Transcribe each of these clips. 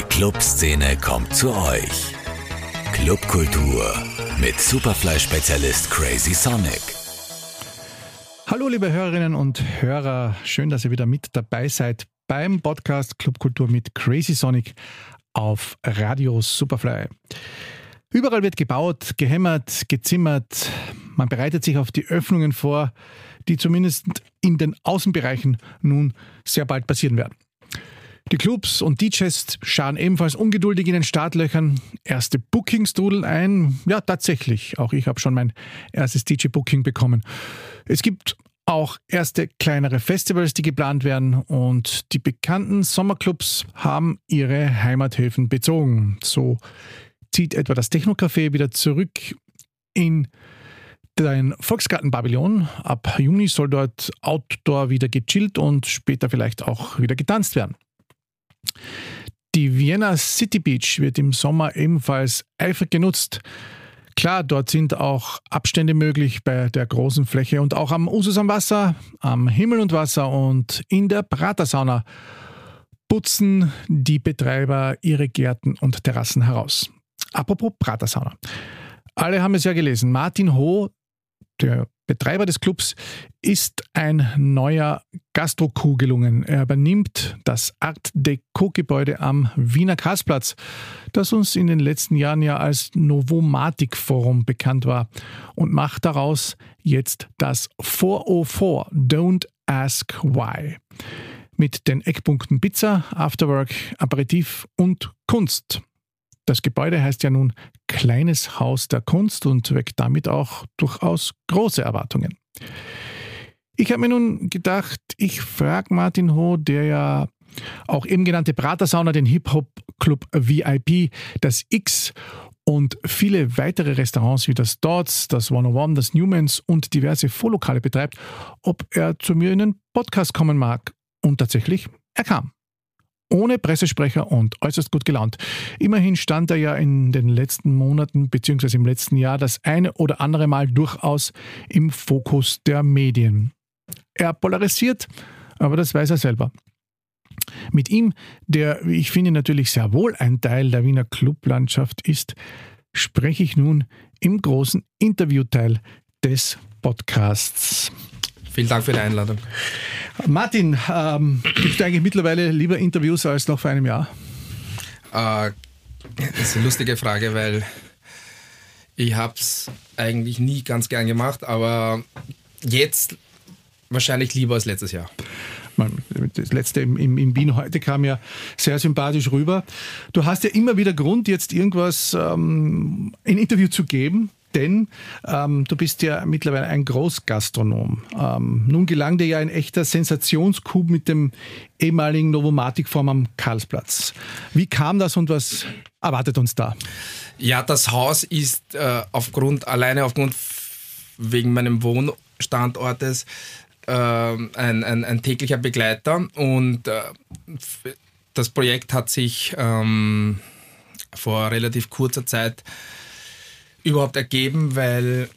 Die Clubszene kommt zu euch. Clubkultur mit Superfly-Spezialist Crazy Sonic. Hallo liebe Hörerinnen und Hörer, schön, dass ihr wieder mit dabei seid beim Podcast Clubkultur mit Crazy Sonic auf Radio Superfly. Überall wird gebaut, gehämmert, gezimmert. Man bereitet sich auf die Öffnungen vor, die zumindest in den Außenbereichen nun sehr bald passieren werden. Die Clubs und DJs scharen ebenfalls ungeduldig in den Startlöchern. Erste Bookings trudeln ein. Ja, tatsächlich. Auch ich habe schon mein erstes DJ-Booking bekommen. Es gibt auch erste kleinere Festivals, die geplant werden und die bekannten Sommerclubs haben ihre Heimathäfen bezogen. So zieht etwa das Technocafé wieder zurück in den Volksgarten-Pavillon. Ab Juni soll dort Outdoor wieder gechillt und später vielleicht auch wieder getanzt werden. Die Vienna City Beach wird im Sommer ebenfalls eifrig genutzt. Klar, dort sind auch Abstände möglich bei der großen Fläche und auch am Usus am Wasser, am Himmel und Wasser und in der Pratersauna putzen die Betreiber ihre Gärten und Terrassen heraus. Apropos Pratersauna. Alle haben es ja gelesen. Martin Ho, der Betreiber des Clubs, ist ein neuer Gastro-Coup gelungen. Er übernimmt das Art Deco-Gebäude am Wiener Karlsplatz, das uns in den letzten Jahren ja als Novomatic Forum bekannt war und macht daraus jetzt das 404 Don't Ask Why. Mit den Eckpunkten Pizza, Afterwork, Aperitif und Kunst. Das Gebäude heißt ja nun Kleines Haus der Kunst und weckt damit auch durchaus große Erwartungen. Ich habe mir nun gedacht, ich frage Martin Ho, der ja auch eben genannte Pratersauna, den Hip-Hop-Club VIP, das X und viele weitere Restaurants wie das Dots, das 101, das Newmans und diverse Vorlokale betreibt, ob er zu mir in den Podcast kommen mag. Und tatsächlich, er kam ohne Pressesprecher und äußerst gut gelaunt. Immerhin stand er ja in den letzten Monaten bzw. im letzten Jahr das eine oder andere Mal durchaus im Fokus der Medien. Er polarisiert, aber das weiß er selber. Mit ihm, der, wie ich finde, natürlich sehr wohl ein Teil der Wiener Clublandschaft ist, spreche ich nun im großen Interviewteil des Podcasts. Vielen Dank für die Einladung. Martin, ähm, gibst du eigentlich mittlerweile lieber Interviews als noch vor einem Jahr? Äh, das ist eine lustige Frage, weil ich habe es eigentlich nie ganz gern gemacht, aber jetzt wahrscheinlich lieber als letztes Jahr. Das letzte im, im, in Wien heute kam ja sehr sympathisch rüber. Du hast ja immer wieder Grund, jetzt irgendwas ähm, ein Interview zu geben denn ähm, du bist ja mittlerweile ein Großgastronom. Ähm, nun gelang dir ja ein echter Sensationscoup mit dem ehemaligen Novomatic-Form am Karlsplatz. Wie kam das und was erwartet uns da? Ja, das Haus ist äh, aufgrund, alleine aufgrund wegen meinem Wohnstandortes äh, ein, ein, ein, täglicher Begleiter und äh, das Projekt hat sich ähm, vor relativ kurzer Zeit überhaupt ergeben, weil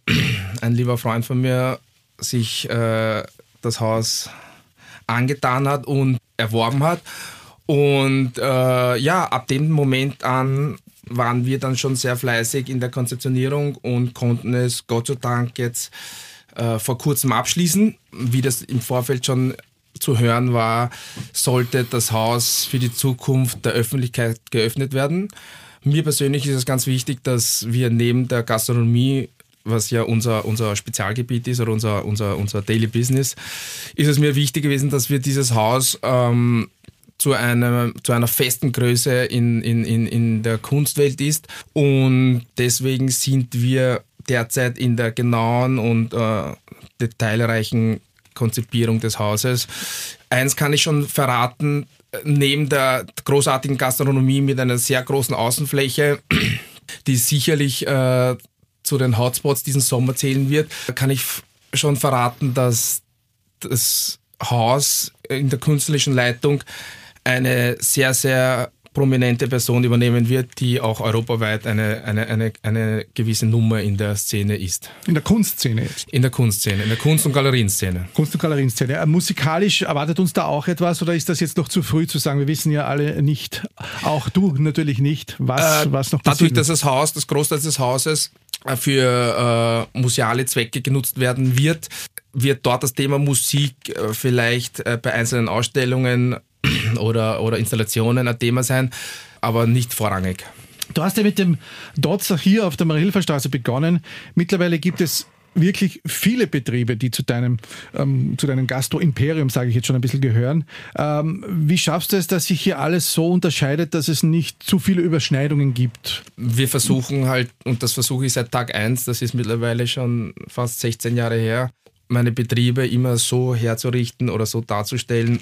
ein lieber Freund von mir sich äh, das Haus angetan hat und erworben hat. Und äh, ja, ab dem Moment an waren wir dann schon sehr fleißig in der Konzeptionierung und konnten es Gott sei Dank jetzt äh, vor kurzem abschließen. Wie das im Vorfeld schon zu hören war, sollte das Haus für die Zukunft der Öffentlichkeit geöffnet werden. Mir persönlich ist es ganz wichtig, dass wir neben der Gastronomie was ja unser, unser Spezialgebiet ist oder unser, unser, unser Daily Business, ist es mir wichtig gewesen, dass wir dieses Haus ähm, zu, einer, zu einer festen Größe in, in, in, in der Kunstwelt ist. Und deswegen sind wir derzeit in der genauen und äh, detailreichen Konzipierung des Hauses. Eins kann ich schon verraten, neben der großartigen Gastronomie mit einer sehr großen Außenfläche, die sicherlich äh, zu den Hotspots diesen Sommer zählen wird, kann ich schon verraten, dass das Haus in der künstlerischen Leitung eine sehr, sehr prominente Person übernehmen wird, die auch europaweit eine, eine, eine, eine gewisse Nummer in der Szene ist. In der Kunstszene jetzt? In der Kunstszene, in der Kunst- und Galerienszene. Kunst- und Galerienszene. Äh, musikalisch erwartet uns da auch etwas oder ist das jetzt noch zu früh zu sagen? Wir wissen ja alle nicht, auch du natürlich nicht, was, äh, was noch passiert. Dadurch, dass das Haus, das Großteil des Hauses äh, für äh, museale Zwecke genutzt werden wird, wird dort das Thema Musik äh, vielleicht bei einzelnen Ausstellungen oder, oder Installationen ein Thema sein, aber nicht vorrangig. Du hast ja mit dem Dotzer hier auf der Marilferstraße begonnen. Mittlerweile gibt es wirklich viele Betriebe, die zu deinem, ähm, zu deinem Gastro-Imperium, sage ich jetzt schon ein bisschen, gehören. Ähm, wie schaffst du es, dass sich hier alles so unterscheidet, dass es nicht zu viele Überschneidungen gibt? Wir versuchen halt, und das versuche ich seit Tag 1, das ist mittlerweile schon fast 16 Jahre her, meine Betriebe immer so herzurichten oder so darzustellen,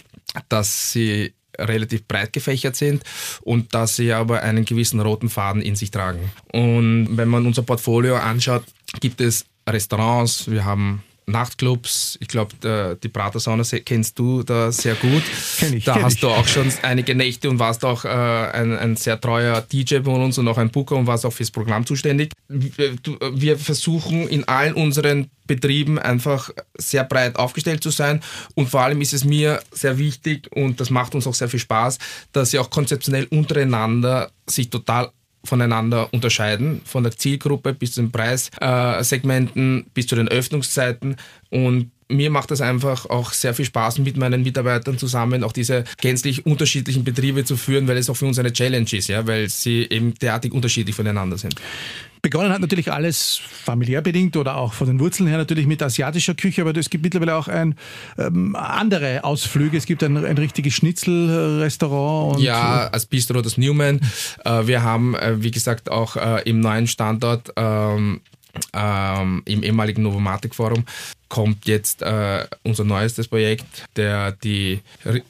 dass sie relativ breit gefächert sind und dass sie aber einen gewissen roten Faden in sich tragen. Und wenn man unser Portfolio anschaut, gibt es Restaurants, wir haben Nachtclubs. Ich glaube, die Pratersauna kennst du da sehr gut. Kenn ich. Da kenn hast ich. du auch schon einige Nächte und warst auch äh, ein, ein, sehr treuer DJ von uns und auch ein Booker und warst auch fürs Programm zuständig. Wir versuchen in allen unseren Betrieben einfach sehr breit aufgestellt zu sein und vor allem ist es mir sehr wichtig und das macht uns auch sehr viel Spaß, dass sie auch konzeptionell untereinander sich total voneinander unterscheiden, von der Zielgruppe bis zu den Preissegmenten, bis zu den Öffnungszeiten. Und mir macht es einfach auch sehr viel Spaß, mit meinen Mitarbeitern zusammen auch diese gänzlich unterschiedlichen Betriebe zu führen, weil es auch für uns eine Challenge ist, ja, weil sie eben derartig unterschiedlich voneinander sind. Begonnen hat natürlich alles familiär bedingt oder auch von den Wurzeln her natürlich mit asiatischer Küche, aber es gibt mittlerweile auch ein, ähm, andere Ausflüge. Es gibt ein, ein richtiges Schnitzelrestaurant. ja, als Bistro das Newman. Äh, wir haben, äh, wie gesagt, auch äh, im neuen Standort ähm, ähm, im ehemaligen Novomatic Forum kommt jetzt äh, unser neuestes Projekt, der die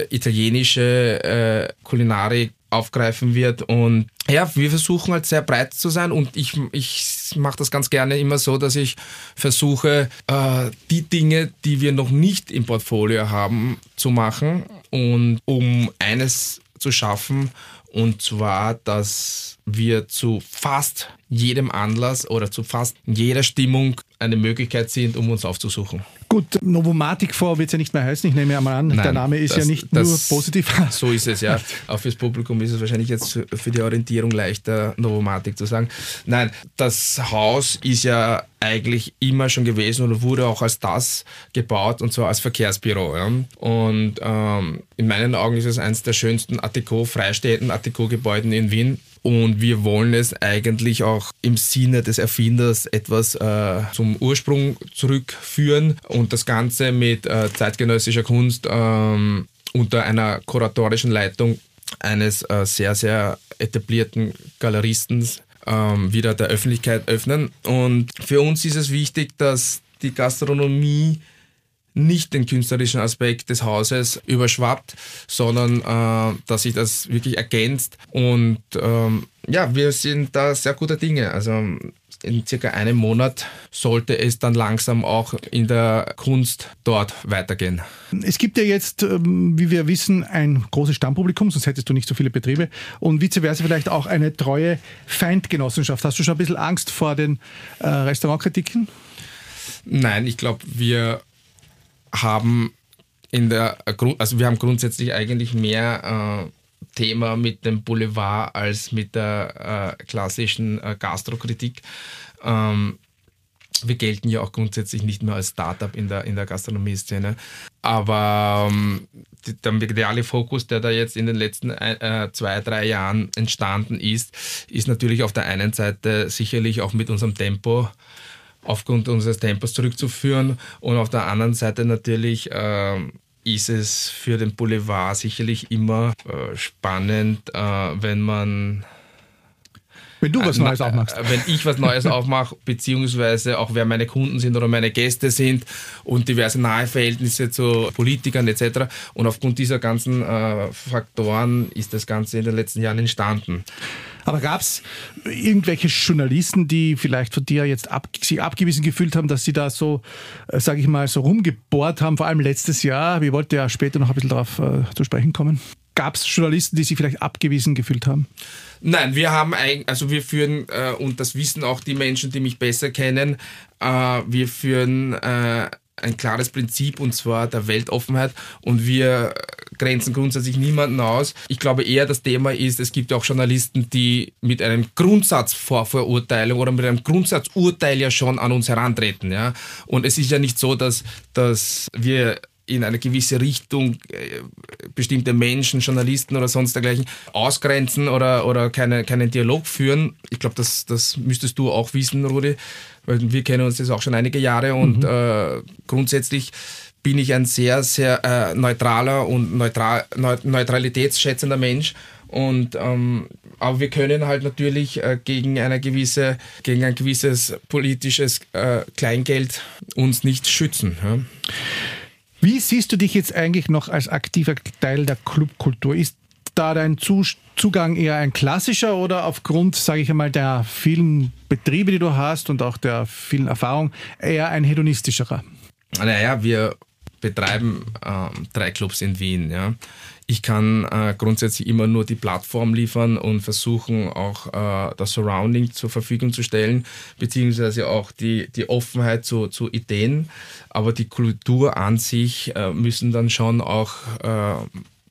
italienische äh, Kulinarik aufgreifen wird. Und ja, wir versuchen halt sehr breit zu sein und ich, ich mache das ganz gerne immer so, dass ich versuche, äh, die Dinge, die wir noch nicht im Portfolio haben, zu machen und um eines zu schaffen, und zwar, dass wir zu fast jedem Anlass oder zu fast jeder Stimmung eine Möglichkeit sind, um uns aufzusuchen. Gut, Novomatic vor wird es ja nicht mehr heißen. Ich nehme ja mal an, Nein, der Name ist das, ja nicht das, nur positiv. So ist es, ja. Auch fürs Publikum ist es wahrscheinlich jetzt für die Orientierung leichter, Novomatic zu sagen. Nein, das Haus ist ja eigentlich immer schon gewesen und wurde auch als das gebaut und zwar als Verkehrsbüro. Ja. Und ähm, in meinen Augen ist es eines der schönsten Art-Deco, freistehenden Art-Deco-Gebäuden in Wien. Und wir wollen es eigentlich auch im Sinne des Erfinders etwas äh, zum Ursprung zurückführen und das Ganze mit äh, zeitgenössischer Kunst ähm, unter einer kuratorischen Leitung eines äh, sehr, sehr etablierten Galeristen ähm, wieder der Öffentlichkeit öffnen. Und für uns ist es wichtig, dass die Gastronomie nicht den künstlerischen Aspekt des Hauses überschwappt, sondern äh, dass sich das wirklich ergänzt. Und ähm, ja, wir sind da sehr guter Dinge. Also in circa einem Monat sollte es dann langsam auch in der Kunst dort weitergehen. Es gibt ja jetzt, ähm, wie wir wissen, ein großes Stammpublikum, sonst hättest du nicht so viele Betriebe und vice versa vielleicht auch eine treue Feindgenossenschaft. Hast du schon ein bisschen Angst vor den äh, Restaurantkritiken? Nein, ich glaube, wir haben in der, also wir haben grundsätzlich eigentlich mehr äh, Thema mit dem Boulevard als mit der äh, klassischen äh, Gastrokritik. Ähm, wir gelten ja auch grundsätzlich nicht mehr als Startup in der, in der Gastronomie-Szene. Aber ähm, der mediale Fokus, der da jetzt in den letzten äh, zwei, drei Jahren entstanden ist, ist natürlich auf der einen Seite sicherlich auch mit unserem Tempo aufgrund unseres Tempos zurückzuführen und auf der anderen Seite natürlich ähm, ist es für den Boulevard sicherlich immer äh, spannend, äh, wenn man wenn du was Neues aufmachst. Äh, wenn ich was Neues aufmache, beziehungsweise auch wer meine Kunden sind oder meine Gäste sind und diverse nahe Verhältnisse zu Politikern etc. Und aufgrund dieser ganzen äh, Faktoren ist das Ganze in den letzten Jahren entstanden. Aber gab es irgendwelche Journalisten, die vielleicht von dir jetzt ab, sich abgewiesen gefühlt haben, dass sie da so, äh, sage ich mal, so rumgebohrt haben, vor allem letztes Jahr? Wir wollten ja später noch ein bisschen darauf äh, zu sprechen kommen. gab es Journalisten, die sich vielleicht abgewiesen gefühlt haben? Nein, wir haben ein, also wir führen, äh, und das wissen auch die Menschen, die mich besser kennen, äh, wir führen äh, ein klares Prinzip und zwar der Weltoffenheit und wir grenzen grundsätzlich niemanden aus. Ich glaube eher, das Thema ist, es gibt ja auch Journalisten, die mit einem Grundsatzvorverurteilung oder mit einem Grundsatzurteil ja schon an uns herantreten. Ja? Und es ist ja nicht so, dass, dass wir in eine gewisse Richtung äh, bestimmte Menschen, Journalisten oder sonst dergleichen ausgrenzen oder, oder keine, keinen Dialog führen. Ich glaube, das, das müsstest du auch wissen, Rudi, weil wir kennen uns das auch schon einige Jahre und mhm. äh, grundsätzlich bin ich ein sehr, sehr äh, neutraler und neutral, neutralitätsschätzender Mensch. Und ähm, aber wir können halt natürlich äh, gegen eine gewisse, gegen ein gewisses politisches äh, Kleingeld uns nicht schützen. Ja? Wie siehst du dich jetzt eigentlich noch als aktiver Teil der Clubkultur? Ist da dein Zugang eher ein klassischer oder aufgrund, sage ich einmal, der vielen Betriebe, die du hast und auch der vielen Erfahrung, eher ein hedonistischerer? Naja, wir betreiben äh, drei Clubs in Wien. Ja. Ich kann äh, grundsätzlich immer nur die Plattform liefern und versuchen auch äh, das Surrounding zur Verfügung zu stellen, beziehungsweise auch die, die Offenheit zu, zu Ideen. Aber die Kultur an sich äh, müssen dann schon auch äh,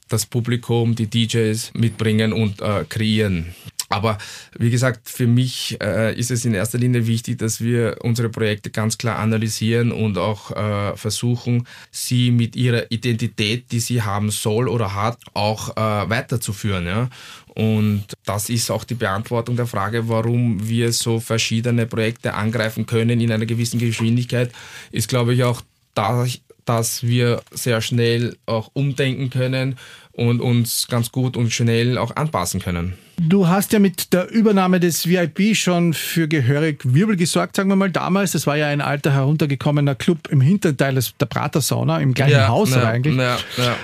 das Publikum, die DJs mitbringen und äh, kreieren. Aber wie gesagt, für mich äh, ist es in erster Linie wichtig, dass wir unsere Projekte ganz klar analysieren und auch äh, versuchen, sie mit ihrer Identität, die sie haben soll oder hat, auch äh, weiterzuführen. Ja? Und das ist auch die Beantwortung der Frage, warum wir so verschiedene Projekte angreifen können in einer gewissen Geschwindigkeit, ist, glaube ich, auch dadurch, dass wir sehr schnell auch umdenken können und uns ganz gut und schnell auch anpassen können. Du hast ja mit der Übernahme des VIP schon für gehörig Wirbel gesorgt, sagen wir mal damals. Das war ja ein alter heruntergekommener Club im Hinterteil des, der Prater-Sauna, im gleichen ja, Haus ja, eigentlich. Ja,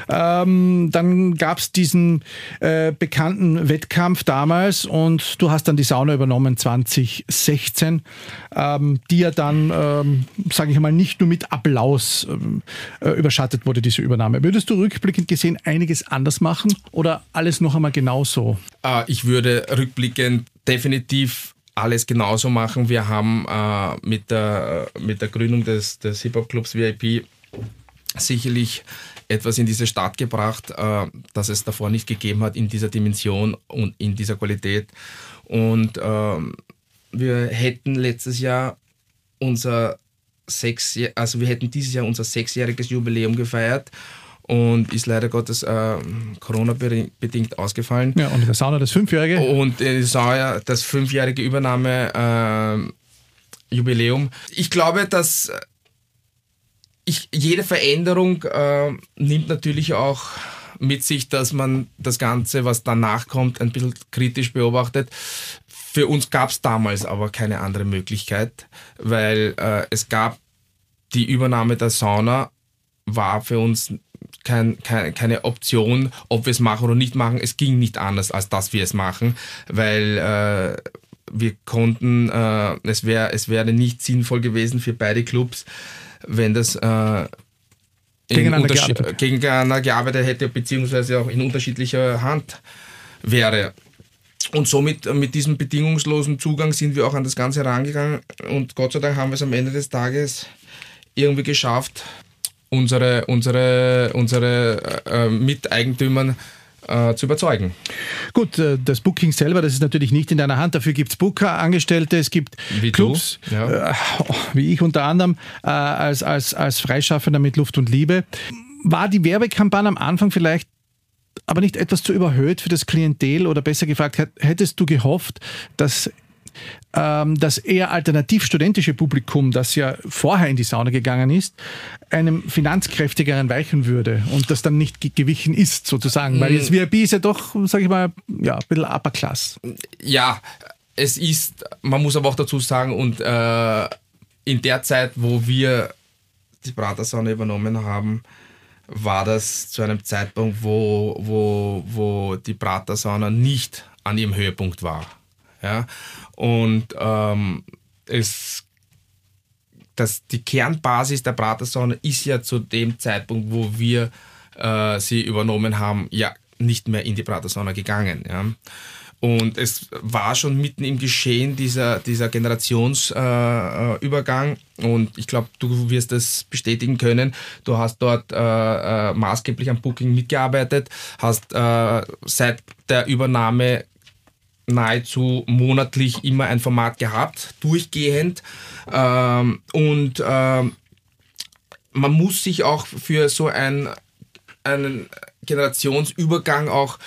ja. Ähm, dann gab es diesen äh, bekannten Wettkampf damals und du hast dann die Sauna übernommen 2016, ähm, die ja dann, ähm, sage ich mal, nicht nur mit Applaus ähm, äh, überschattet wurde, diese Übernahme. Würdest du rückblickend gesehen einiges anders machen oder alles noch einmal genauso? Äh, ich würde rückblickend definitiv alles genauso machen. Wir haben äh, mit, der, mit der Gründung des, des Hip-Hop-Clubs VIP sicherlich etwas in diese Stadt gebracht, äh, das es davor nicht gegeben hat in dieser Dimension und in dieser Qualität. Und äh, wir hätten letztes Jahr unser sechs, also wir hätten dieses Jahr unser sechsjähriges Jubiläum gefeiert und ist leider Gottes äh, Corona-bedingt ausgefallen. Ja, und der Sauna das Fünfjährige? Und der Sauna das fünfjährige Übernahme-Jubiläum. Äh, ich glaube, dass ich, jede Veränderung äh, nimmt natürlich auch mit sich, dass man das Ganze, was danach kommt, ein bisschen kritisch beobachtet. Für uns gab es damals aber keine andere Möglichkeit, weil äh, es gab die Übernahme der Sauna war für uns kein, kein, keine Option, ob wir es machen oder nicht machen. Es ging nicht anders, als dass wir es machen, weil äh, wir konnten, äh, es, wär, es wäre nicht sinnvoll gewesen für beide Clubs, wenn das äh, gegeneinander, gearbeitet. gegeneinander gearbeitet hätte, beziehungsweise auch in unterschiedlicher Hand wäre. Und somit mit diesem bedingungslosen Zugang sind wir auch an das Ganze herangegangen und Gott sei Dank haben wir es am Ende des Tages irgendwie geschafft, unsere, unsere, unsere äh, Miteigentümern äh, zu überzeugen. Gut, äh, das Booking selber, das ist natürlich nicht in deiner Hand. Dafür gibt es Booker-Angestellte, es gibt wie Clubs, ja. äh, wie ich unter anderem, äh, als, als, als Freischaffender mit Luft und Liebe. War die Werbekampagne am Anfang vielleicht aber nicht etwas zu überhöht für das Klientel oder besser gefragt, hättest du gehofft, dass das eher alternativ-studentische Publikum, das ja vorher in die Sauna gegangen ist, einem finanzkräftigeren weichen würde und das dann nicht gewichen ist, sozusagen. Weil das VIP ist ja doch, sage ich mal, ja, ein bisschen upper class. Ja, es ist, man muss aber auch dazu sagen, und äh, in der Zeit, wo wir die Pratersauna übernommen haben, war das zu einem Zeitpunkt, wo, wo, wo die Pratersauna nicht an ihrem Höhepunkt war. Ja? Und ähm, es, das, die Kernbasis der Pratersauna ist ja zu dem Zeitpunkt, wo wir äh, sie übernommen haben, ja nicht mehr in die Pratersauna gegangen. Ja. Und es war schon mitten im Geschehen dieser, dieser Generationsübergang. Äh, und ich glaube, du wirst das bestätigen können. Du hast dort äh, äh, maßgeblich am Booking mitgearbeitet, hast äh, seit der Übernahme nahezu monatlich immer ein Format gehabt, durchgehend. Ähm, und ähm, man muss sich auch für so ein, einen Generationsübergang auch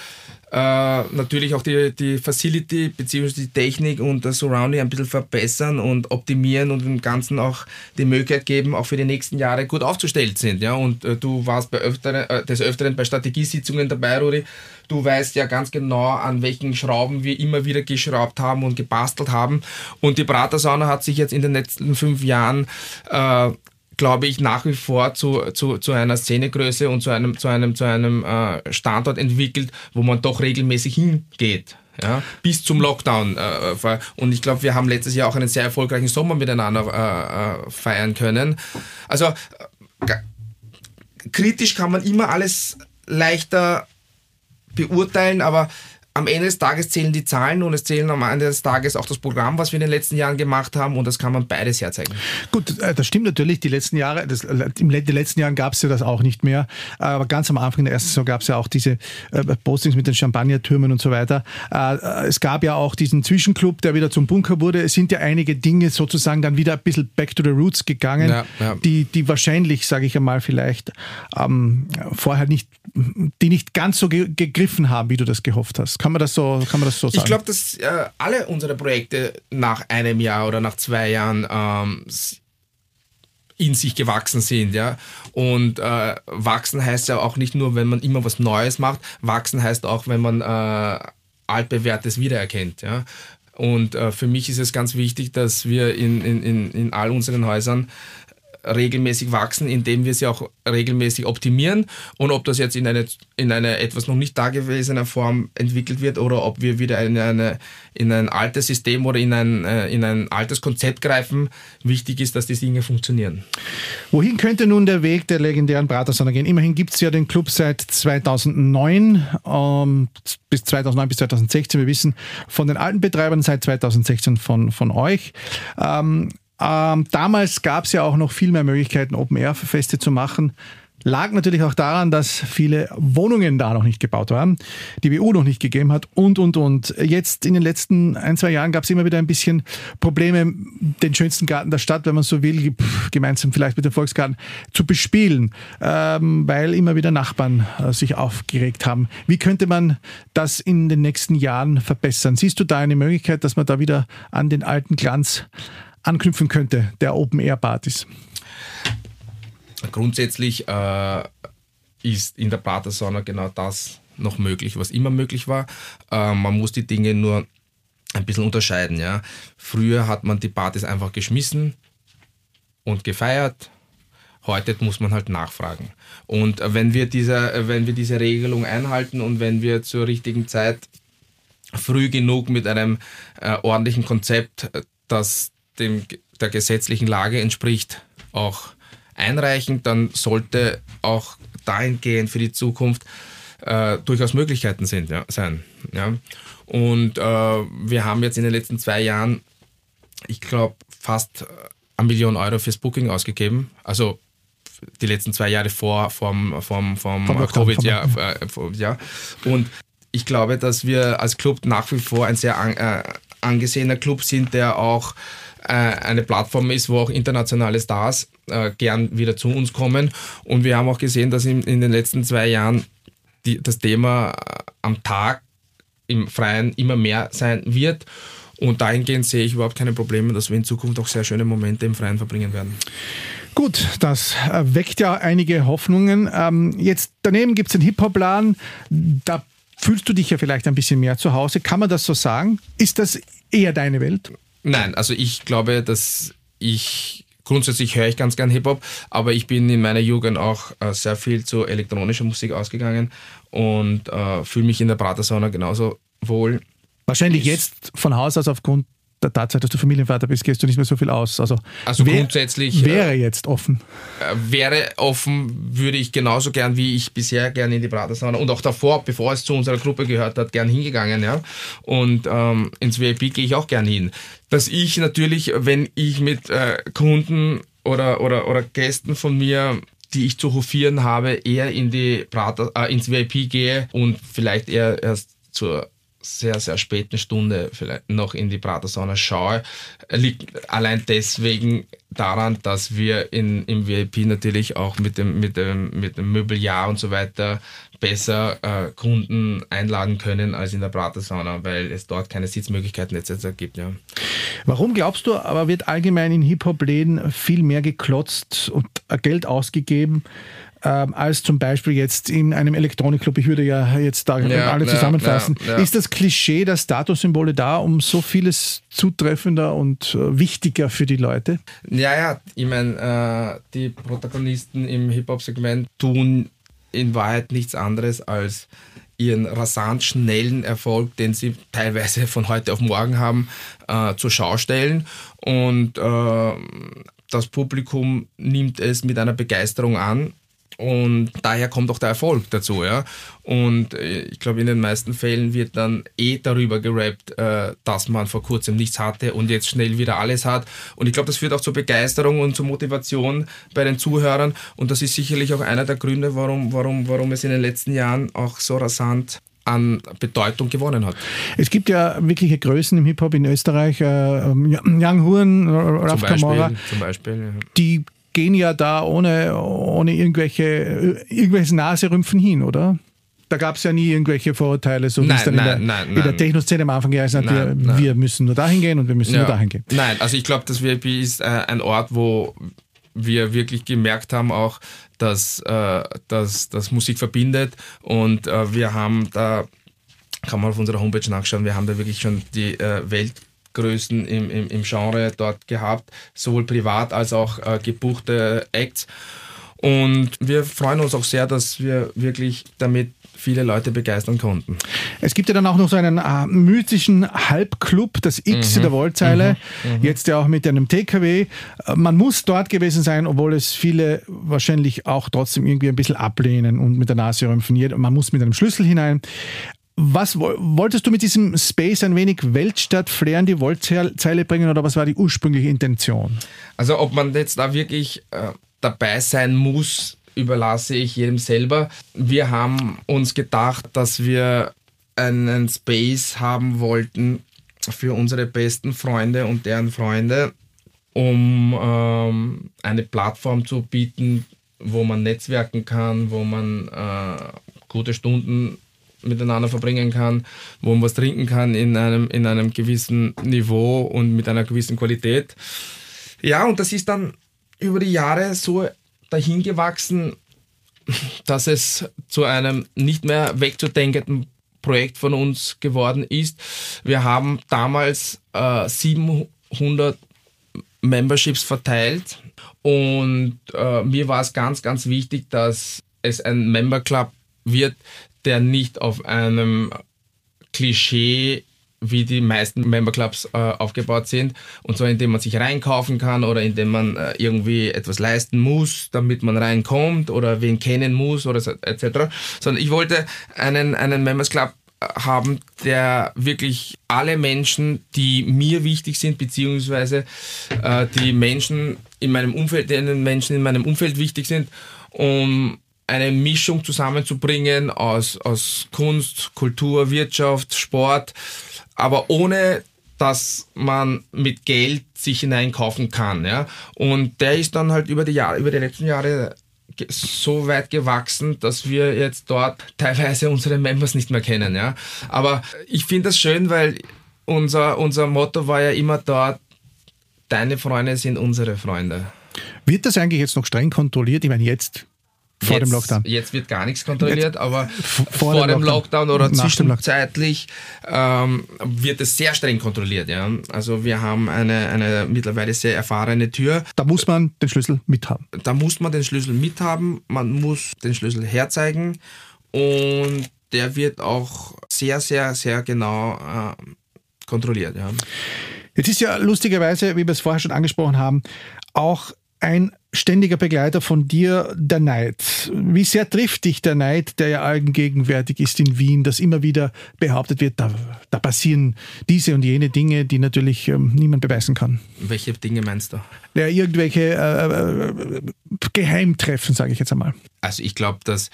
äh, natürlich auch die, die Facility bzw. die Technik und das Surrounding ein bisschen verbessern und optimieren und dem Ganzen auch die Möglichkeit geben, auch für die nächsten Jahre gut aufgestellt sind. Ja? Und äh, du warst bei öfteren, äh, des Öfteren bei Strategiesitzungen dabei, Rudi. Du weißt ja ganz genau, an welchen Schrauben wir immer wieder geschraubt haben und gebastelt haben. Und die Pratersauna hat sich jetzt in den letzten fünf Jahren äh, glaube ich, nach wie vor zu, zu, zu einer Szenegröße und zu einem, zu einem, zu einem äh, Standort entwickelt, wo man doch regelmäßig hingeht. Ja, bis zum Lockdown. Äh, und ich glaube, wir haben letztes Jahr auch einen sehr erfolgreichen Sommer miteinander äh, äh feiern können. Also äh, kritisch kann man immer alles leichter beurteilen, aber am Ende des Tages zählen die Zahlen und es zählen am Ende des Tages auch das Programm, was wir in den letzten Jahren gemacht haben und das kann man beides herzeigen. Gut, äh, das stimmt natürlich. Die letzten Jahre, das, äh, in den letzten Jahren gab es ja das auch nicht mehr. Aber ganz am Anfang der ersten Saison gab es ja auch diese äh, Postings mit den Champagnertürmen und so weiter. Es gab ja auch diesen Zwischenclub, der wieder zum Bunker wurde. Es sind ja einige Dinge sozusagen dann wieder ein bisschen back to the roots gegangen, ja, ja. Die, die wahrscheinlich, sage ich einmal, vielleicht ähm, vorher nicht, die nicht ganz so ge gegriffen haben, wie du das gehofft hast. Kann kann man das so, kann man das so sagen? Ich glaube, dass äh, alle unsere Projekte nach einem Jahr oder nach zwei Jahren ähm, in sich gewachsen sind, ja. Und äh, wachsen heißt ja auch nicht nur, wenn man immer was Neues macht. Wachsen heißt auch, wenn man äh, altbewährtes wiedererkennt, ja. Und äh, für mich ist es ganz wichtig, dass wir in, in, in, in all unseren Häusern regelmäßig wachsen, indem wir sie auch regelmäßig optimieren. Und ob das jetzt in eine, in eine etwas noch nicht dagewesene Form entwickelt wird oder ob wir wieder in, eine, in ein altes System oder in ein, äh, in ein altes Konzept greifen, wichtig ist, dass die Dinge funktionieren. Wohin könnte nun der Weg der legendären Pratersonne gehen? Immerhin gibt es ja den Club seit 2009 ähm, bis 2009 bis 2016. Wir wissen von den alten Betreibern seit 2016 von, von euch. Ähm, ähm, damals gab es ja auch noch viel mehr Möglichkeiten, Open-Air-Feste zu machen. Lag natürlich auch daran, dass viele Wohnungen da noch nicht gebaut waren, die BU noch nicht gegeben hat und, und, und. Jetzt in den letzten ein, zwei Jahren gab es immer wieder ein bisschen Probleme, den schönsten Garten der Stadt, wenn man so will, gemeinsam vielleicht mit dem Volksgarten, zu bespielen, ähm, weil immer wieder Nachbarn äh, sich aufgeregt haben. Wie könnte man das in den nächsten Jahren verbessern? Siehst du da eine Möglichkeit, dass man da wieder an den alten Glanz anknüpfen könnte, der Open-Air-Partys? Grundsätzlich äh, ist in der Pratersauna genau das noch möglich, was immer möglich war. Äh, man muss die Dinge nur ein bisschen unterscheiden. Ja. Früher hat man die Partys einfach geschmissen und gefeiert. Heute muss man halt nachfragen. Und wenn wir diese, wenn wir diese Regelung einhalten und wenn wir zur richtigen Zeit früh genug mit einem äh, ordentlichen Konzept, das dem, der gesetzlichen Lage entspricht, auch einreichen, dann sollte auch dahingehend für die Zukunft äh, durchaus Möglichkeiten sind, ja, sein. Ja. Und äh, wir haben jetzt in den letzten zwei Jahren, ich glaube, fast eine Million Euro fürs Booking ausgegeben. Also die letzten zwei Jahre vor vom, vom, vom, vom Covid, ja, äh, ja. Und ich glaube, dass wir als Club nach wie vor ein sehr an, äh, angesehener Club sind, der auch äh, eine Plattform ist, wo auch internationale Stars äh, gern wieder zu uns kommen. Und wir haben auch gesehen, dass in, den letzten zwei Jahren die, das Thema äh, am Tag im Freien immer mehr sein wird. Und dahingehend sehe ich überhaupt keine Probleme, dass wir in Zukunft auch sehr schöne Momente im Freien verbringen werden. Gut, das weckt ja einige Hoffnungen. Ähm, jetzt daneben gibt es den Hip-Hop-Laden. Da fühlst du dich ja vielleicht ein bisschen mehr zu Hause. Kann man das so sagen? Ist das eher deine Welt? Nein, also ich glaube, dass ich grundsätzlich höre ich ganz gern Hip-Hop, aber ich bin in meiner Jugend auch äh, sehr viel zu elektronischer Musik ausgegangen und äh, fühle mich in der Pratersauna genauso wohl. Wahrscheinlich jetzt von Haus aus aufgrund der Tatsache, dass du Familienvater bist, gehst du nicht mehr so viel aus. Also, Also wär- grundsätzlich, wäre jetzt offen. äh, wäre offen, würde ich genauso gern, wie ich bisher gerne in die Pratersauna und auch davor, bevor es zu unserer Gruppe gehört hat, gern hingegangen. Ja? Und ähm, ins VIP gehe ich auch gern hin. Dass ich natürlich, wenn ich mit äh, Kunden oder, oder, oder Gästen von mir die ich zu hofieren habe, eher in die Prater, äh, ins VIP gehe und vielleicht eher erst zur sehr, sehr späten Stunde vielleicht noch in die Pratersauna schaue, liegt allein deswegen daran, dass wir in, im VIP natürlich auch mit dem, mit dem, mit dem Möbeljahr und so weiter besser äh, Kunden einladen können als in der Pratersauna, weil es dort keine Sitzmöglichkeiten etc. gibt. Ja. Warum glaubst du, aber wird allgemein in Hip-Hop-Läden viel mehr geklotzt und Geld ausgegeben, ähm, als zum Beispiel jetzt in einem Elektronikclub? Ich würde ja jetzt da Ja, alle ja, zusammenfassen. ja. Ist das Klischee der Statussymbole da, um so vieles zutreffender und äh, wichtiger für die Leute? Ja, ja, ich meine, äh, die Protagonisten im Hip-Hop-Segment tun in Wahrheit nichts anderes als ihren rasant schnellen Erfolg, den sie teilweise von heute auf morgen haben, äh, zur Schau stellen. Und äh, das Publikum nimmt es mit einer Begeisterung an. Und daher kommt auch der Erfolg dazu, ja. Und äh, ich glaube, in den meisten Fällen wird dann eh darüber gerappt, äh, dass man vor kurzem nichts hatte und jetzt schnell wieder alles hat. Und ich glaube, das führt auch zur Begeisterung und zur Motivation bei den Zuhörern. Und das ist sicherlich auch einer der Gründe, warum, warum, warum es in den letzten Jahren auch so rasant an Bedeutung gewonnen hat. Es gibt ja wirkliche Größen im Hip-Hop in Österreich, äh, ähm, Young Huren, Raf Zum Kamara, Beispiel, zum Beispiel ja. die gehen ja da ohne, ohne irgendwelche, irgendwelches Naserümpfen hin, oder? Da gab es ja nie irgendwelche Vorurteile, so wie es dann nein, in der, nein, in der. Techno-Szene am Anfang geheißen hat, wir, Nein, wir müssen nur dahin gehen und wir müssen nur dahin gehen. Nein, also ich glaube, das VIP ist äh, ein Ort, wo wir wirklich gemerkt haben auch, dass, äh, dass, dass Musik verbindet und äh, wir haben da, kann man auf unserer Homepage nachschauen, wir haben da wirklich schon die äh, Weltgrößen im, im, im Genre dort gehabt, sowohl privat als auch äh, gebuchte Acts. Und wir freuen uns auch sehr, dass wir wirklich damit viele Leute begeistern konnten. Es gibt ja dann auch noch so einen äh, mythischen Halbclub, das X in der Wollzeile, jetzt ja auch mit einem TKW. Äh, Man muss dort gewesen sein, obwohl es viele wahrscheinlich auch trotzdem irgendwie ein bisschen ablehnen und mit der Nase rümpfen. Man muss mit einem Schlüssel hinein. Was wo- wolltest du mit diesem Space ein wenig Weltstadt-Flair in die Wollzeile bringen oder was war die ursprüngliche Intention? Also ob man jetzt da wirklich äh, dabei sein muss, überlasse ich jedem selber. Wir haben uns gedacht, dass wir einen Space haben wollten für unsere besten Freunde und deren Freunde, um ähm, eine Plattform zu bieten, wo man netzwerken kann, wo man äh, gute Stunden miteinander verbringen kann, wo man was trinken kann in einem, in einem gewissen Niveau und mit einer gewissen Qualität. Ja, und das ist dann über die Jahre so dahin gewachsen, dass es zu einem nicht mehr wegzudenkenden Projekt von uns geworden ist. Wir haben damals äh, 700 Memberships verteilt und äh, mir war es ganz, ganz wichtig, dass es ein Member Club wird, der nicht auf einem Klischee wie die meisten Memberclubs äh, aufgebaut sind. Und zwar indem man sich reinkaufen kann oder indem man äh, irgendwie etwas leisten muss, damit man reinkommt oder wen kennen muss oder so, etc. Sondern ich wollte einen, einen Members Club äh, haben, der wirklich alle Menschen, die mir wichtig sind, beziehungsweise äh, die Menschen in meinem Umfeld, den Menschen in meinem Umfeld wichtig sind, um eine Mischung zusammenzubringen aus, aus Kunst, Kultur, Wirtschaft, Sport, aber ohne dass man mit Geld sich hineinkaufen kann. Ja? Und der ist dann halt über die Jahre, über die letzten Jahre so weit gewachsen, dass wir jetzt dort teilweise unsere Members nicht mehr kennen. Ja? Aber ich finde das schön, weil unser, unser Motto war ja immer dort, deine Freunde sind unsere Freunde. Wird das eigentlich jetzt noch streng kontrolliert? Ich meine, jetzt vor jetzt, dem Lockdown. Jetzt wird gar nichts kontrolliert, aber vor vor, dem Lockdown Lockdown, oder zwischenzeitlich ähm, wird es sehr streng kontrolliert. Ja? Also wir haben eine, eine mittlerweile sehr erfahrene Tür. Da muss man den Schlüssel mithaben. Da muss man den Schlüssel mithaben, man muss den Schlüssel herzeigen und der wird auch sehr, sehr, sehr genau äh, kontrolliert. Ja. Jetzt ist ja lustigerweise, wie wir es vorher schon angesprochen haben, auch ein ständiger Begleiter von dir der Neid. Wie sehr trifft dich der Neid, der ja allgegenwärtig ist in Wien, dass immer wieder behauptet wird, da, da passieren diese und jene Dinge, die natürlich ähm, niemand beweisen kann? Welche Dinge meinst du? Ja, irgendwelche äh, äh, Geheimtreffen, sage ich jetzt einmal. Also ich glaube, dass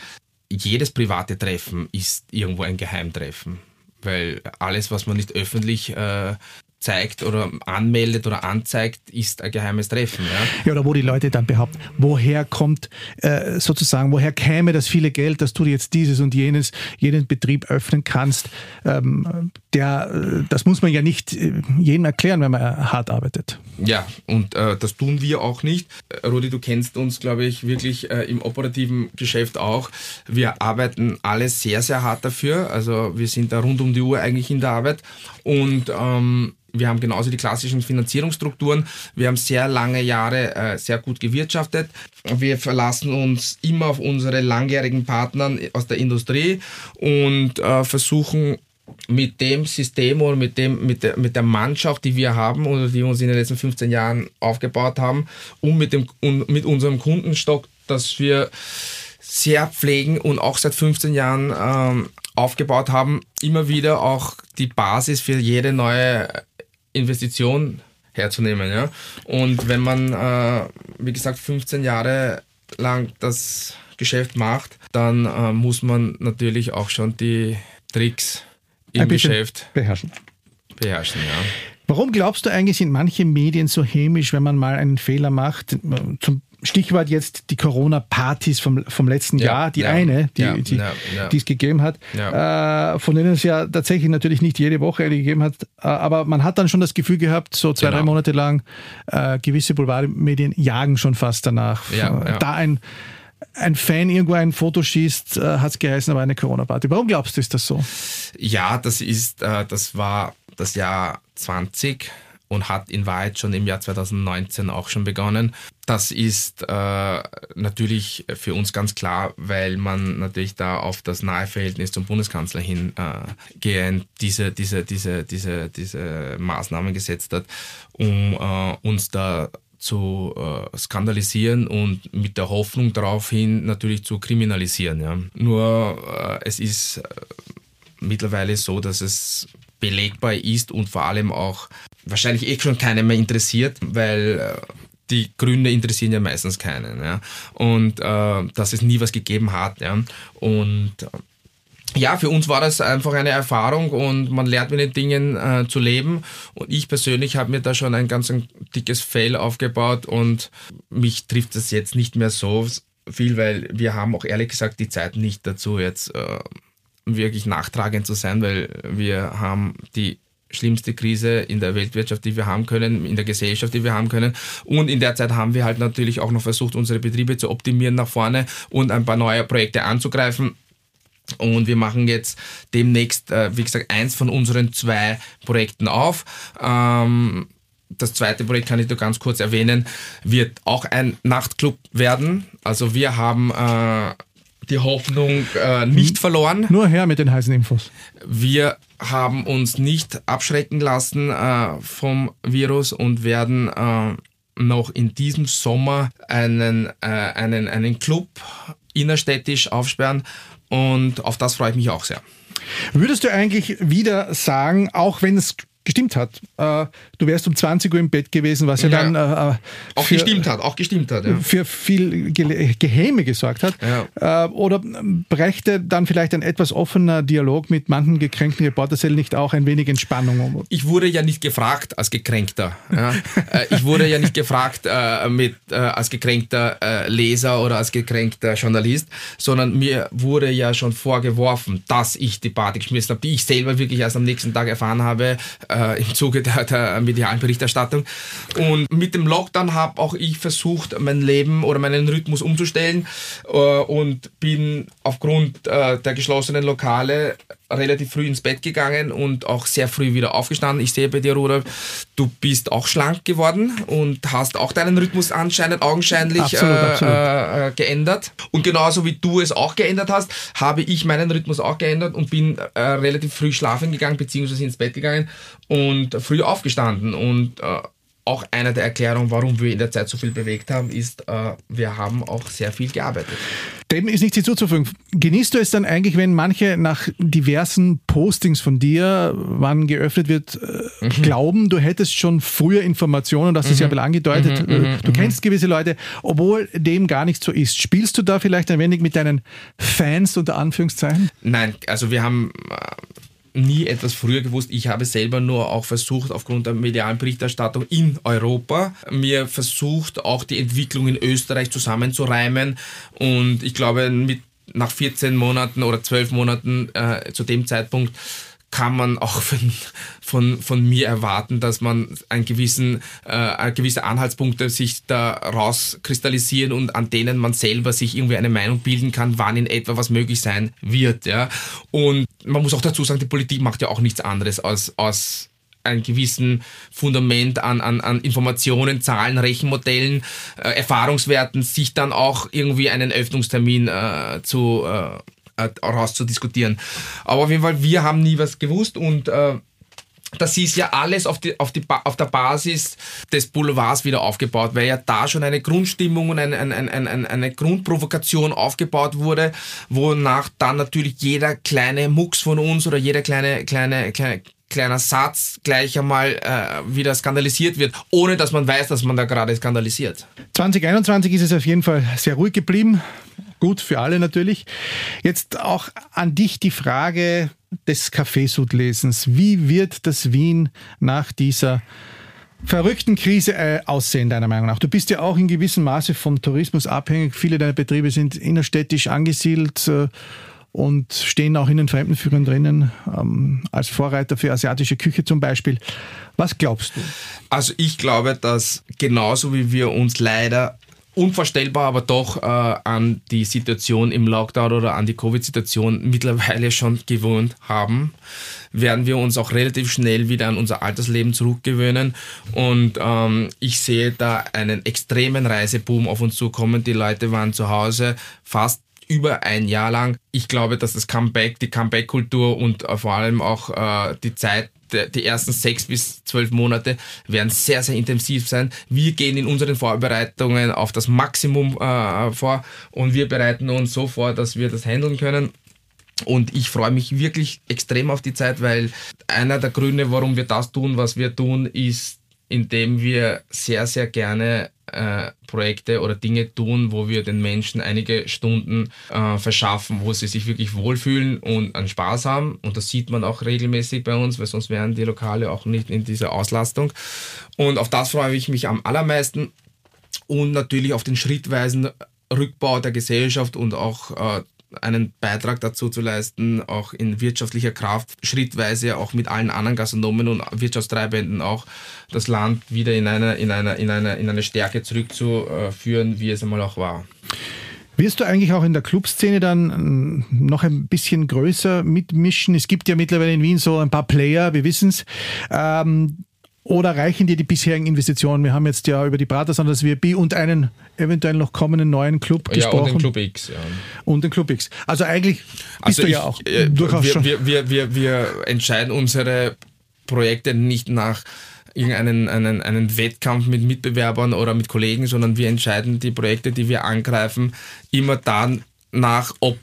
jedes private Treffen ist irgendwo ein Geheimtreffen weil alles, was man nicht öffentlich äh, zeigt oder anmeldet oder anzeigt, ist ein geheimes Treffen. Ja, ja oder wo die Leute dann behaupten, woher kommt äh, sozusagen, woher käme das viele Geld, dass du jetzt dieses und jenes, jeden Betrieb öffnen kannst. Ähm, der, äh, das muss man ja nicht äh, jedem erklären, wenn man hart arbeitet. Ja, und äh, das tun wir auch nicht. Äh, Rudi, du kennst uns, glaube ich, wirklich äh, im operativen Geschäft auch. Wir arbeiten alle sehr, sehr hart dafür. Also wir sind da rund um die Uhr eigentlich in der Arbeit. Und ähm, wir haben genauso die klassischen Finanzierungsstrukturen. Wir haben sehr lange Jahre äh, sehr gut gewirtschaftet. Wir verlassen uns immer auf unsere langjährigen Partner aus der Industrie und äh, versuchen mit dem System oder mit, dem, mit, der, mit der Mannschaft, die wir haben oder die wir uns in den letzten 15 Jahren aufgebaut haben und mit, dem, und mit unserem Kundenstock, dass wir sehr pflegen und auch seit 15 Jahren ähm, aufgebaut haben, immer wieder auch die Basis für jede neue Investition herzunehmen. Ja? Und wenn man, äh, wie gesagt, 15 Jahre lang das Geschäft macht, dann äh, muss man natürlich auch schon die Tricks im Geschäft beherrschen. Beherrschen, ja. Warum glaubst du eigentlich, sind manche Medien so hämisch, wenn man mal einen Fehler macht? Zum Stichwort jetzt die Corona-Partys vom, vom letzten ja, Jahr, die ja, eine, die, ja, die, die, es gegeben hat, äh, von denen es ja tatsächlich natürlich nicht jede Woche eine gegeben hat, äh, aber man hat dann schon das Gefühl gehabt, so zwei, genau. drei Monate lang, äh, gewisse Boulevardmedien jagen schon fast danach. Da ein, ein Fan irgendwo ein Foto schießt, äh, hat es geheißen, aber eine Corona-Party. Warum glaubst du, ist das so? Ja, das ist, äh, das war das Jahr 20 und hat in Wahrheit schon im Jahr 2019 auch schon begonnen. Das ist äh, natürlich für uns ganz klar, weil man natürlich da auf das nahe Verhältnis zum Bundeskanzler hingehend äh, diese, diese, diese, diese, diese Maßnahmen gesetzt hat, um äh, uns da zu äh, skandalisieren und mit der Hoffnung darauf hin natürlich zu kriminalisieren. Ja. Nur äh, es ist äh, mittlerweile so, dass es belegbar ist und vor allem auch wahrscheinlich eh schon keinen mehr interessiert, weil äh, die Gründe interessieren ja meistens keinen. Ja? Und äh, dass es nie was gegeben hat. Ja? Und äh, ja, für uns war das einfach eine Erfahrung und man lernt mit den Dingen äh, zu leben. Und ich persönlich habe mir da schon ein ganz ein dickes Fail aufgebaut und mich trifft das jetzt nicht mehr so viel, weil wir haben auch ehrlich gesagt die Zeit nicht dazu, jetzt äh, wirklich nachtragend zu sein, weil wir haben die schlimmste Krise in der Weltwirtschaft, die wir haben können, in der Gesellschaft, die wir haben können. Und in der Zeit haben wir halt natürlich auch noch versucht, unsere Betriebe zu optimieren nach vorne und ein paar neue Projekte anzugreifen. Und wir machen jetzt demnächst, äh, wie gesagt, eins von unseren zwei Projekten auf. Ähm, das zweite Projekt kann ich nur ganz kurz erwähnen, wird auch ein Nachtclub werden. Also wir haben äh, die Hoffnung äh, nicht verloren. Nur her mit den heißen Infos. Wir haben uns nicht abschrecken lassen äh, vom Virus und werden äh, noch in diesem Sommer einen, äh, einen, einen Club innerstädtisch aufsperren und auf das freue ich mich auch sehr. Würdest du eigentlich wieder sagen, auch wenn es gestimmt hat. Äh, du wärst um 20 Uhr im Bett gewesen, was ja, ja dann äh, äh auch für, gestimmt hat, auch gestimmt hat, ja. für viel Ge Gehäme gesorgt hat. Ja. Äh, oder brächte dann vielleicht ein etwas offener Dialog mit manchen gekränkten Reporterzellen nicht auch ein wenig Entspannung um? Ich wurde ja nicht gefragt als Gekränkter. Äh, ich wurde ja nicht gefragt äh, mit, als gekränkter Leser oder als gekränkter Journalist, sondern mir wurde ja schon vorgeworfen, dass ich die Party geschmissen habe, die ich selber wirklich erst am nächsten Tag erfahren habe äh, im Zuge der, der medialen Berichterstattung. Und mit dem Lockdown habe auch ich versucht, mein Leben oder meinen Rhythmus umzustellen äh, und bin aufgrund äh, der geschlossenen Lokale relativ früh ins Bett gegangen und auch sehr früh wieder aufgestanden. Ich sehe bei dir, Rudolf, du bist auch schlank geworden und hast auch deinen Rhythmus anscheinend augenscheinlich absolut, äh, absolut. Äh, geändert. Und genauso wie du es auch geändert hast, habe ich meinen Rhythmus auch geändert und bin äh, relativ früh schlafen gegangen, beziehungsweise ins Bett gegangen und früh aufgestanden und äh, auch eine der Erklärungen, warum wir in der Zeit so viel bewegt haben, ist, äh, wir haben auch sehr viel gearbeitet. Dem ist nichts hinzuzufügen. Genießt du es dann eigentlich, wenn manche nach diversen Postings von dir, wann geöffnet wird, äh, mhm. glauben, du hättest schon früher Informationen, das ist mhm. ja angedeutet, mhm, äh, mhm, du mhm. kennst gewisse Leute, obwohl dem gar nicht so ist. Spielst du da vielleicht ein wenig mit deinen Fans unter Anführungszeichen? Nein, also wir haben äh, nie etwas früher gewusst. Ich habe selber nur auch versucht, aufgrund der medialen Berichterstattung in Europa, mir versucht, auch die Entwicklung in Österreich zusammenzureimen. Und ich glaube, mit, nach 14 Monaten oder 12 Monaten äh, zu dem Zeitpunkt kann man auch von, von, von mir erwarten, dass man einen gewissen, äh, gewisse Anhaltspunkte sich da rauskristallisieren und an denen man selber sich irgendwie eine Meinung bilden kann, wann in etwa was möglich sein wird. Ja? Und man muss auch dazu sagen, die Politik macht ja auch nichts anderes als, als ein gewissen Fundament an, an, an Informationen, Zahlen, Rechenmodellen, äh, Erfahrungswerten, sich dann auch irgendwie einen Öffnungstermin äh, zu äh, äh, rauszudiskutieren. Aber auf jeden Fall, wir haben nie was gewusst und äh, das ist ja alles auf, die, auf, die, auf der Basis des Boulevards wieder aufgebaut, weil ja da schon eine Grundstimmung und eine, eine, eine, eine Grundprovokation aufgebaut wurde, wonach dann natürlich jeder kleine Mucks von uns oder jeder kleine, kleine, kleine kleiner Satz gleich einmal äh, wieder skandalisiert wird, ohne dass man weiß, dass man da gerade skandalisiert. 2021 ist es auf jeden Fall sehr ruhig geblieben. Gut für alle natürlich. Jetzt auch an dich die Frage des Kaffeesudlesens. Wie wird das Wien nach dieser verrückten Krise äh, aussehen, deiner Meinung nach? Du bist ja auch in gewissem Maße vom Tourismus abhängig. Viele deiner Betriebe sind innerstädtisch angesiedelt äh, und stehen auch in den Fremdenführern drinnen, ähm, als Vorreiter für asiatische Küche zum Beispiel. Was glaubst du? Also ich glaube, dass genauso wie wir uns leider unvorstellbar, aber doch äh, an die Situation im Lockdown oder an die Covid-Situation mittlerweile schon gewohnt haben, werden wir uns auch relativ schnell wieder an unser Altersleben zurückgewöhnen. Und ähm, ich sehe da einen extremen Reiseboom auf uns zukommen. Die Leute waren zu Hause fast über ein Jahr lang. Ich glaube, dass das Comeback, die Comeback-Kultur und äh, vor allem auch äh, die Zeit die ersten sechs bis zwölf Monate werden sehr, sehr intensiv sein. Wir gehen in unseren Vorbereitungen auf das Maximum äh, vor und wir bereiten uns so vor, dass wir das handeln können. Und ich freue mich wirklich extrem auf die Zeit, weil einer der Gründe, warum wir das tun, was wir tun, ist, indem wir sehr, sehr gerne äh, Projekte oder Dinge tun, wo wir den Menschen einige Stunden äh, verschaffen, wo sie sich wirklich wohlfühlen und einen Spaß haben. Und das sieht man auch regelmäßig bei uns, weil sonst wären die Lokale auch nicht in dieser Auslastung. Und auf das freue ich mich am allermeisten. Und natürlich auf den schrittweisen Rückbau der Gesellschaft und auch äh, einen Beitrag dazu zu leisten, auch in wirtschaftlicher Kraft, schrittweise auch mit allen anderen Gastronomen und Wirtschaftstreibenden auch das Land wieder in eine, in eine, in eine, in eine Stärke zurückzuführen, wie es einmal auch war. Wirst du eigentlich auch in der Clubszene dann ähm, noch ein bisschen größer mitmischen? Es gibt ja mittlerweile in Wien so ein paar Player, wir wissen es. Ähm, oder reichen dir die bisherigen Investitionen? Wir haben jetzt ja über die Bratas und das WB und einen eventuell noch kommenden neuen Club ja, gesprochen. Und den Club X, ja. Und den Club X. Also eigentlich bist also du ich, ja auch äh, durchaus wir, schon. Wir, wir, wir, wir entscheiden unsere Projekte nicht nach irgendeinen einen, einen Wettkampf mit Mitbewerbern oder mit Kollegen, sondern wir entscheiden die Projekte, die wir angreifen, immer dann nach, ob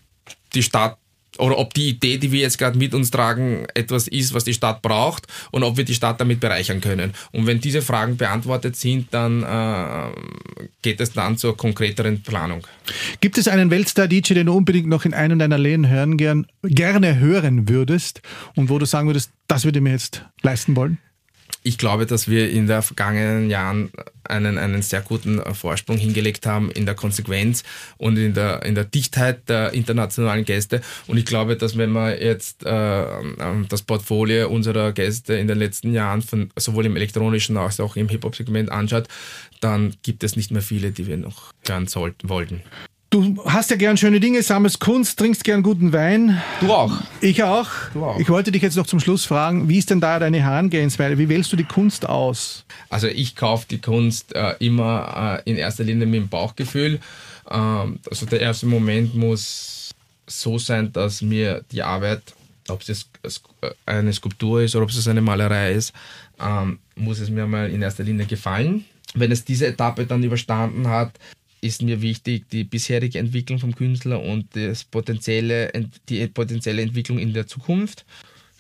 die Stadt oder ob die Idee, die wir jetzt gerade mit uns tragen, etwas ist, was die Stadt braucht und ob wir die Stadt damit bereichern können. Und wenn diese Fragen beantwortet sind, dann äh, geht es dann zur konkreteren Planung. Gibt es einen Weltstar-DJ, den du unbedingt noch in einem deiner Läden hören gern, gerne hören würdest und wo du sagen würdest, das würde ich mir jetzt leisten wollen? Ich glaube, dass wir in den vergangenen Jahren einen, einen sehr guten Vorsprung hingelegt haben in der Konsequenz und in der, in der Dichtheit der internationalen Gäste. Und ich glaube, dass wenn man jetzt äh, ähm, das Portfolio unserer Gäste in den letzten Jahren von, sowohl im elektronischen als auch im Hip-Hop-Segment anschaut, dann gibt es nicht mehr viele, die wir noch hören sollten, wollten. Du hast ja gern schöne Dinge, sammelst Kunst, trinkst gern guten Wein. Du auch. Ich auch. Du auch. Ich wollte dich jetzt noch zum Schluss fragen, wie ist denn da deine Herangehensweise? Wie wählst du die Kunst aus? Also ich kaufe die Kunst äh, immer äh, in erster Linie mit dem Bauchgefühl. Ähm, also der erste Moment muss so sein, dass mir die Arbeit ob es jetzt eine Skulptur ist oder ob es eine Malerei ist, ähm, muss es mir mal in erster Linie gefallen. Wenn es diese Etappe dann überstanden hat, ist mir wichtig die bisherige Entwicklung vom Künstler und das potenzielle, die potenzielle Entwicklung in der Zukunft.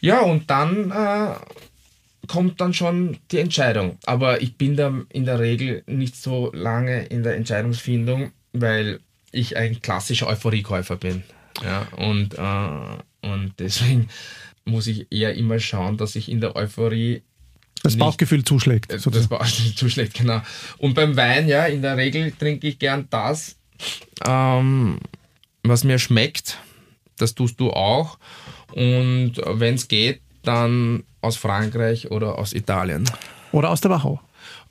Ja, und dann äh, kommt dann schon die Entscheidung. Aber ich bin da in der Regel nicht so lange in der Entscheidungsfindung, weil ich ein klassischer Euphoriekäufer bin. Ja, und, äh, und deswegen muss ich eher immer schauen, dass ich in der Euphorie das Bauchgefühl zuschlägt. Äh, sozusagen. Das Bauchgefühl zuschlägt, genau. Und beim Wein, ja, in der Regel trinke ich gern das, ähm, was mir schmeckt. Das tust du auch. Und wenn es geht, dann aus Frankreich oder aus Italien. Oder aus der Wachau.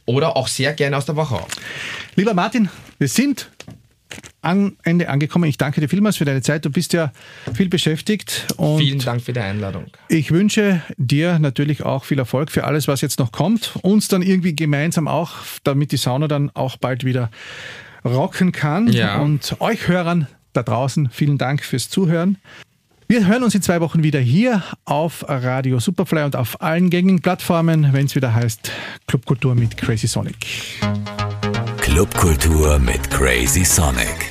Oder auch sehr gerne aus der Wachau. Lieber Martin, wir sind am Ende angekommen. Ich danke dir vielmals für deine Zeit. Du bist ja viel beschäftigt. Vielen Dank für die Einladung. Ich wünsche dir natürlich auch viel Erfolg für alles, was jetzt noch kommt. Uns dann irgendwie gemeinsam auch, damit die Sauna dann auch bald wieder rocken kann. Ja. Und euch Hörern da draußen vielen Dank fürs Zuhören. Wir hören uns in zwei Wochen wieder hier auf Radio Superfly und auf allen gängigen Plattformen, wenn es wieder heißt Clubkultur mit Crazy Sonic. Clubkultur mit Crazy Sonic.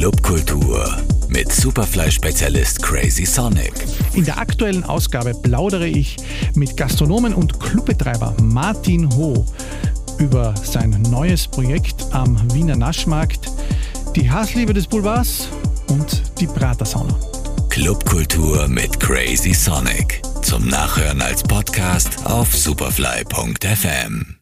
Clubkultur mit Superfly-Spezialist Crazy Sonic. In der aktuellen Ausgabe plaudere ich mit Gastronomen und Clubbetreiber Martin Ho über sein neues Projekt am Wiener Naschmarkt, die Hassliebe des Boulevards und die Pratersauna. Clubkultur mit Crazy Sonic. Zum Nachhören als Podcast auf superfly.fm.